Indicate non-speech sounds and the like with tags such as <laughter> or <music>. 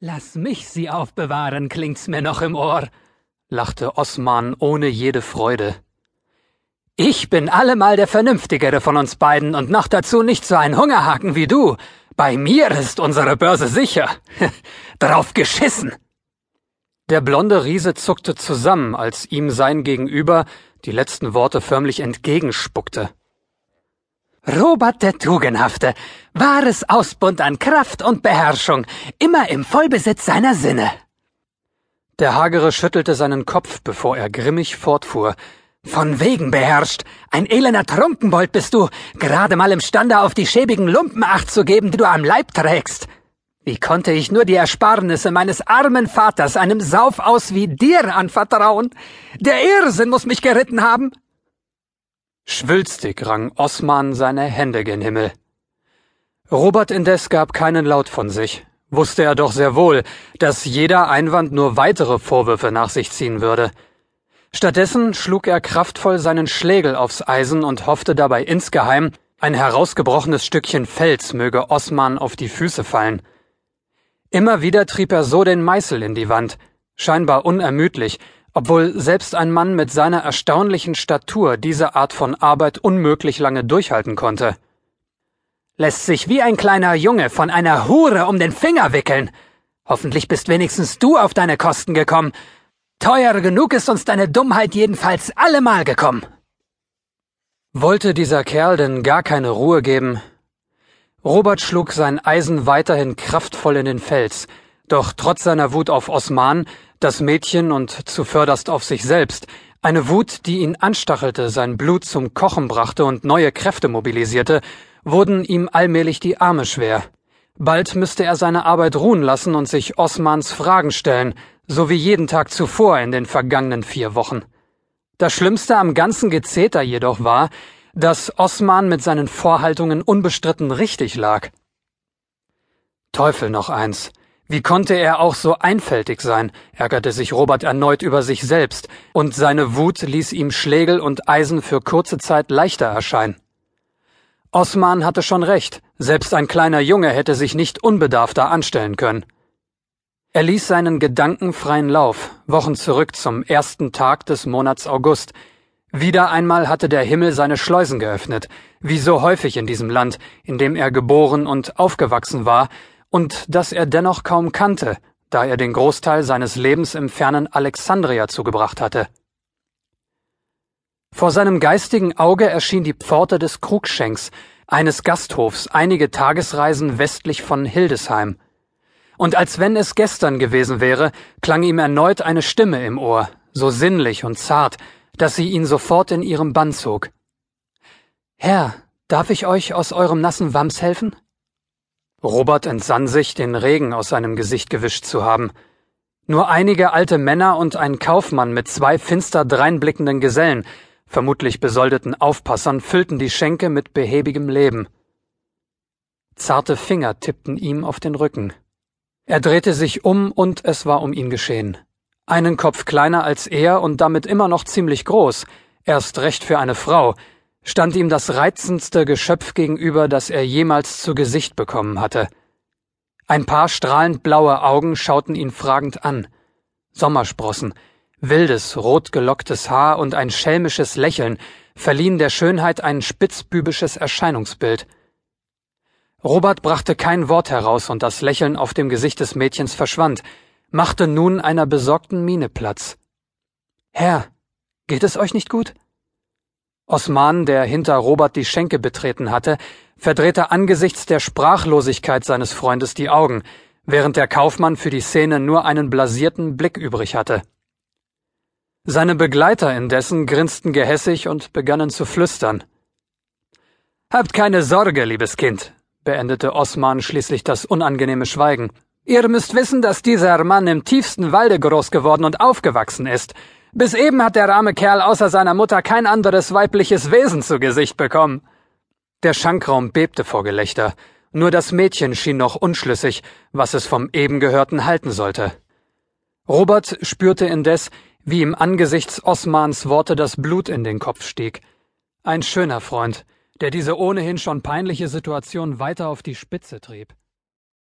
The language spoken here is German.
Lass mich sie aufbewahren, klingt's mir noch im Ohr, lachte Osman ohne jede Freude. Ich bin allemal der Vernünftigere von uns beiden und noch dazu nicht so ein Hungerhaken wie du. Bei mir ist unsere Börse sicher. <laughs> Drauf geschissen. Der blonde Riese zuckte zusammen, als ihm sein Gegenüber die letzten Worte förmlich entgegenspuckte. Robert der Tugendhafte, wahres Ausbund an Kraft und Beherrschung, immer im Vollbesitz seiner Sinne. Der Hagere schüttelte seinen Kopf, bevor er grimmig fortfuhr. Von wegen beherrscht. Ein elender Trunkenbold bist du, gerade mal imstande auf die schäbigen Lumpen acht zu geben, die du am Leib trägst. Wie konnte ich nur die Ersparnisse meines armen Vaters einem Sauf aus wie dir anvertrauen? Der Irrsinn muss mich geritten haben. Schwülstig rang Osman seine Hände gen Himmel. Robert indes gab keinen Laut von sich, wusste er doch sehr wohl, dass jeder Einwand nur weitere Vorwürfe nach sich ziehen würde. Stattdessen schlug er kraftvoll seinen Schlägel aufs Eisen und hoffte dabei insgeheim, ein herausgebrochenes Stückchen Fels möge Osman auf die Füße fallen. Immer wieder trieb er so den Meißel in die Wand, scheinbar unermüdlich, obwohl selbst ein Mann mit seiner erstaunlichen Statur diese Art von Arbeit unmöglich lange durchhalten konnte. Lässt sich wie ein kleiner Junge von einer Hure um den Finger wickeln. Hoffentlich bist wenigstens du auf deine Kosten gekommen. Teuer genug ist uns deine Dummheit jedenfalls allemal gekommen. Wollte dieser Kerl denn gar keine Ruhe geben? Robert schlug sein Eisen weiterhin kraftvoll in den Fels, doch trotz seiner Wut auf Osman das Mädchen und zuvörderst auf sich selbst, eine Wut, die ihn anstachelte, sein Blut zum Kochen brachte und neue Kräfte mobilisierte, wurden ihm allmählich die Arme schwer. Bald müsste er seine Arbeit ruhen lassen und sich Osmans Fragen stellen, so wie jeden Tag zuvor in den vergangenen vier Wochen. Das Schlimmste am ganzen Gezeter jedoch war, dass Osman mit seinen Vorhaltungen unbestritten richtig lag. Teufel noch eins. Wie konnte er auch so einfältig sein, ärgerte sich Robert erneut über sich selbst, und seine Wut ließ ihm Schlegel und Eisen für kurze Zeit leichter erscheinen. Osman hatte schon recht, selbst ein kleiner Junge hätte sich nicht unbedarfter anstellen können. Er ließ seinen Gedanken freien Lauf, Wochen zurück zum ersten Tag des Monats August. Wieder einmal hatte der Himmel seine Schleusen geöffnet, wie so häufig in diesem Land, in dem er geboren und aufgewachsen war, und das er dennoch kaum kannte, da er den Großteil seines Lebens im fernen Alexandria zugebracht hatte. Vor seinem geistigen Auge erschien die Pforte des Krugschenks, eines Gasthofs einige Tagesreisen westlich von Hildesheim. Und als wenn es gestern gewesen wäre, klang ihm erneut eine Stimme im Ohr, so sinnlich und zart, dass sie ihn sofort in ihrem Bann zog. Herr, darf ich euch aus eurem nassen Wams helfen? Robert entsann sich, den Regen aus seinem Gesicht gewischt zu haben. Nur einige alte Männer und ein Kaufmann mit zwei finster dreinblickenden Gesellen, vermutlich besoldeten Aufpassern, füllten die Schenke mit behäbigem Leben. Zarte Finger tippten ihm auf den Rücken. Er drehte sich um und es war um ihn geschehen. Einen Kopf kleiner als er und damit immer noch ziemlich groß, erst recht für eine Frau, stand ihm das reizendste Geschöpf gegenüber, das er jemals zu Gesicht bekommen hatte. Ein paar strahlend blaue Augen schauten ihn fragend an. Sommersprossen, wildes, rotgelocktes Haar und ein schelmisches Lächeln verliehen der Schönheit ein spitzbübisches Erscheinungsbild. Robert brachte kein Wort heraus und das Lächeln auf dem Gesicht des Mädchens verschwand, machte nun einer besorgten Miene Platz. Herr, geht es euch nicht gut? Osman, der hinter Robert die Schenke betreten hatte, verdrehte angesichts der Sprachlosigkeit seines Freundes die Augen, während der Kaufmann für die Szene nur einen blasierten Blick übrig hatte. Seine Begleiter indessen grinsten gehässig und begannen zu flüstern. Habt keine Sorge, liebes Kind, beendete Osman schließlich das unangenehme Schweigen. Ihr müsst wissen, dass dieser Mann im tiefsten Walde groß geworden und aufgewachsen ist, bis eben hat der arme Kerl außer seiner Mutter kein anderes weibliches Wesen zu Gesicht bekommen. Der Schankraum bebte vor Gelächter, nur das Mädchen schien noch unschlüssig, was es vom eben Gehörten halten sollte. Robert spürte indes, wie ihm angesichts Osmans Worte das Blut in den Kopf stieg. Ein schöner Freund, der diese ohnehin schon peinliche Situation weiter auf die Spitze trieb.